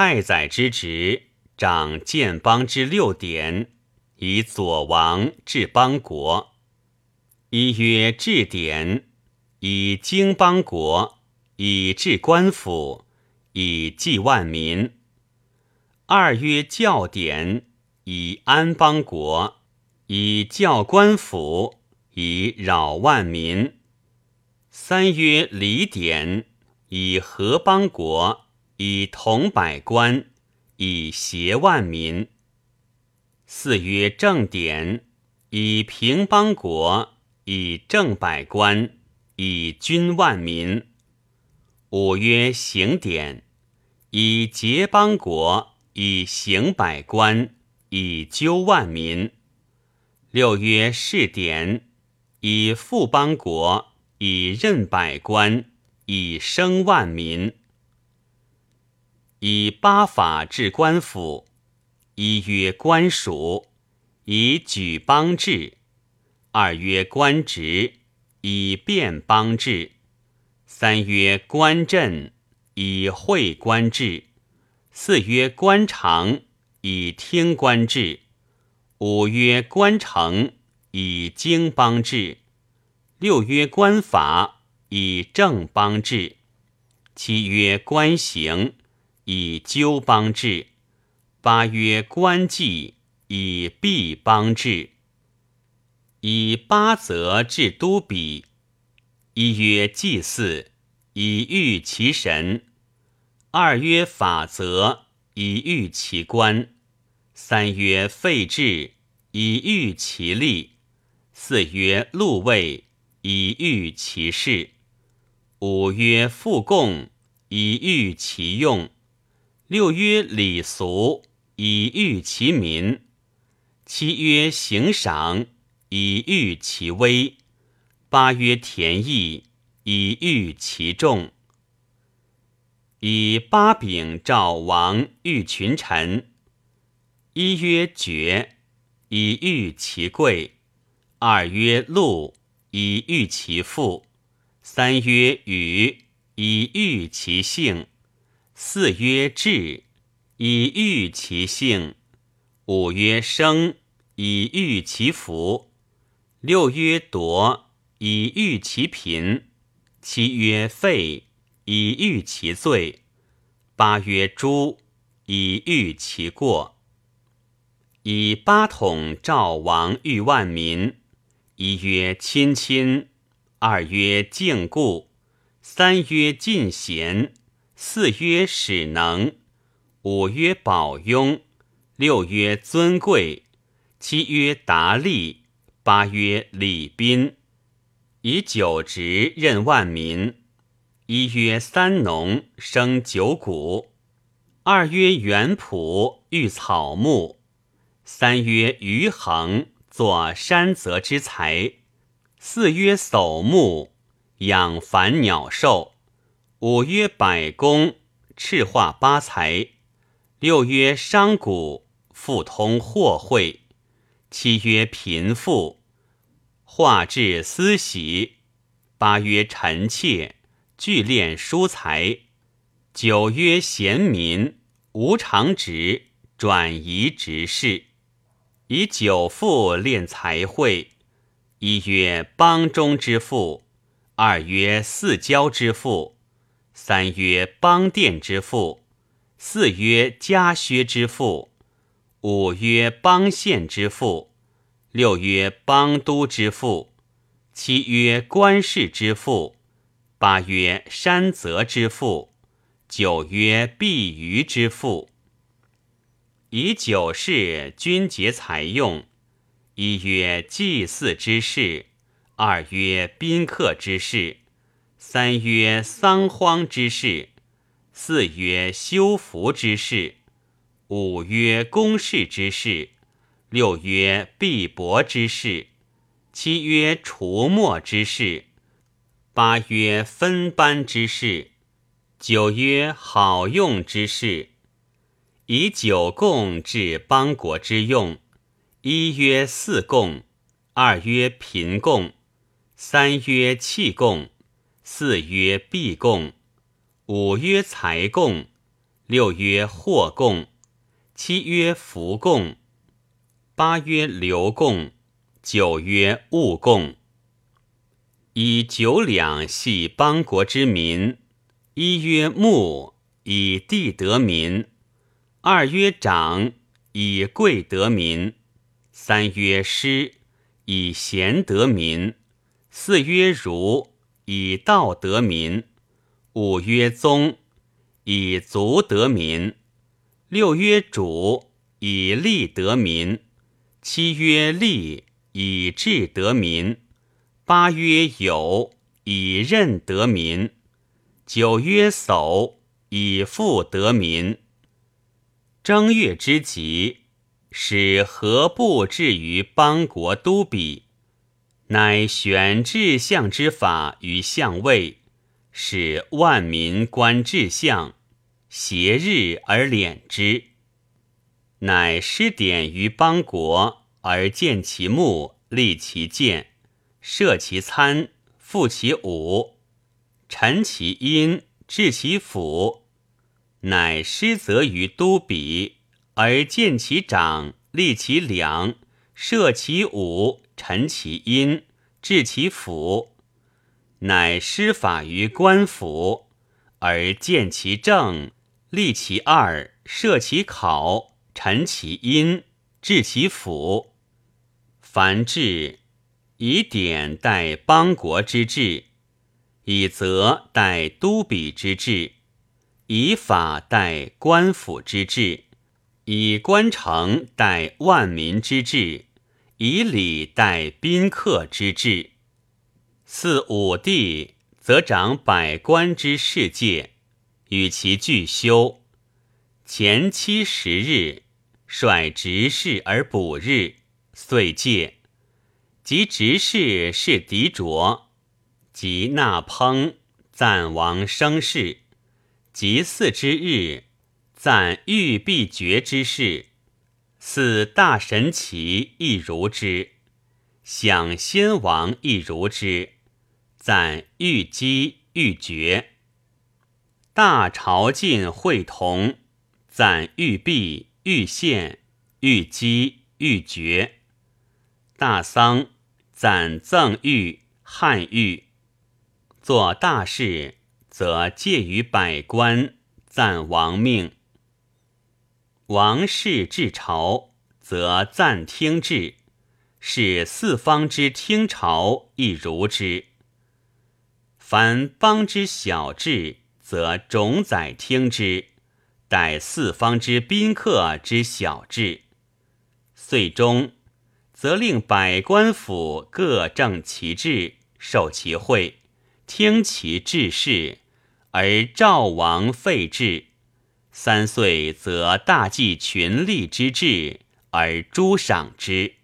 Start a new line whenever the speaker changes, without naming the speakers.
太宰之职，掌建邦之六典，以左王治邦国。一曰治典，以经邦国，以治官府，以济万民。二曰教典，以安邦国，以教官府，以扰万民。三曰礼典，以和邦国，以同百官，以协万民。四曰正典，以平邦国，以正百官，以均万民。五曰行典，以结邦国，以行百官，以纠万民。六曰事典，以富邦国。以任百官，以生万民。以八法治官府：一曰官署，以举邦治；二曰官职，以变邦治；三曰官镇，以会官治；四曰官常，以听官治；五曰官城，以经邦治。六曰官法，以正邦治；七曰官刑，以纠邦治；八曰官纪，以弊邦治。以八则治都比：一曰祭祀，以御其神；二曰法则，以御其官；三曰废制，以御其利；四曰禄位。以御其事，五曰复贡，以御其用；六曰礼俗，以御其民；七曰行赏，以御其威；八曰田役，以御其众。以八柄召王御群臣：一曰爵，以御其贵；二曰禄。以御其父，三曰禹，以御其姓；四曰智，以御其性；五曰生，以御其福；六曰夺，以御其贫；七曰废，以御其罪；八曰诛，以御其过。以八统赵王御万民。一曰亲亲，二曰敬故，三曰进贤，四曰使能，五曰保庸，六曰尊贵，七曰达利，八曰礼宾。以九职任万民。一曰三农，生九谷；二曰园圃，育草木；三曰余衡。作山泽之材，四曰叟牧，养繁鸟兽；五曰百工，赤化八财；六曰商贾，富通货会；七曰贫富，化治私喜；八曰臣妾，聚敛疏财；九曰贤民，无常职，转移职事。以九富练才会，一曰邦中之富，二曰四郊之富，三曰邦殿之父，四曰家薛之父，五曰邦县之父，六曰邦都之父，七曰官氏之父，八曰山泽之父，九曰碧鱼之父。以九事均节财用：一曰祭祀之事，二曰宾客之事，三曰丧荒之事，四曰修福之事，五曰公事之事，六曰必帛之事，七曰除墨之事，八曰分班之事，九曰好用之事。以九贡治邦国之用：一曰四贡，二曰贫贡，三曰气贡，四曰币贡，五曰财贡，六曰祸贡，七曰福贡，八曰流贡，九曰物贡。以九两系邦国之民，一曰牧，以地得民；二曰长，以贵得民；三曰师，以贤得民；四曰儒，以道得民；五曰宗，以足得民；六曰主，以利得民；七曰利，以智得民。八曰有，以任得民；九曰叟，以富得民。正月之吉，使何部至于邦国都比，乃选治相之法于相位，使万民观志相，挟日而敛之。乃施典于邦国，而建其墓，立其建。设其参，复其武，陈其阴，治其府，乃施责于都比，而见其长，立其良，设其武，陈其阴，治其府，乃施法于官府，而见其政，立其二，设其考，陈其阴，治其府，凡治。以典代邦国之治，以则代都比之治，以法代官府之治，以官城代万民之治，以礼待宾客之治。四五帝，则掌百官之世界，与其俱修。前七十日，率执事而补日，遂戒。及执事是嫡卓，及纳烹赞王生事，及祀之日赞玉璧绝之事，祀大神奇亦如之，享先王亦如之，赞玉姬玉绝。大朝晋会同赞玉璧玉献玉姬玉绝。大丧。赞赠玉汉玉，做大事，则介于百官；赞王命，王室至朝，则暂听制，是四方之听朝亦如之。凡邦之小制，则种宰听之，待四方之宾客之小制，岁终。则令百官府各正其制，受其会，听其治事，而赵王废制。三岁，则大祭群力之志，而诸赏之。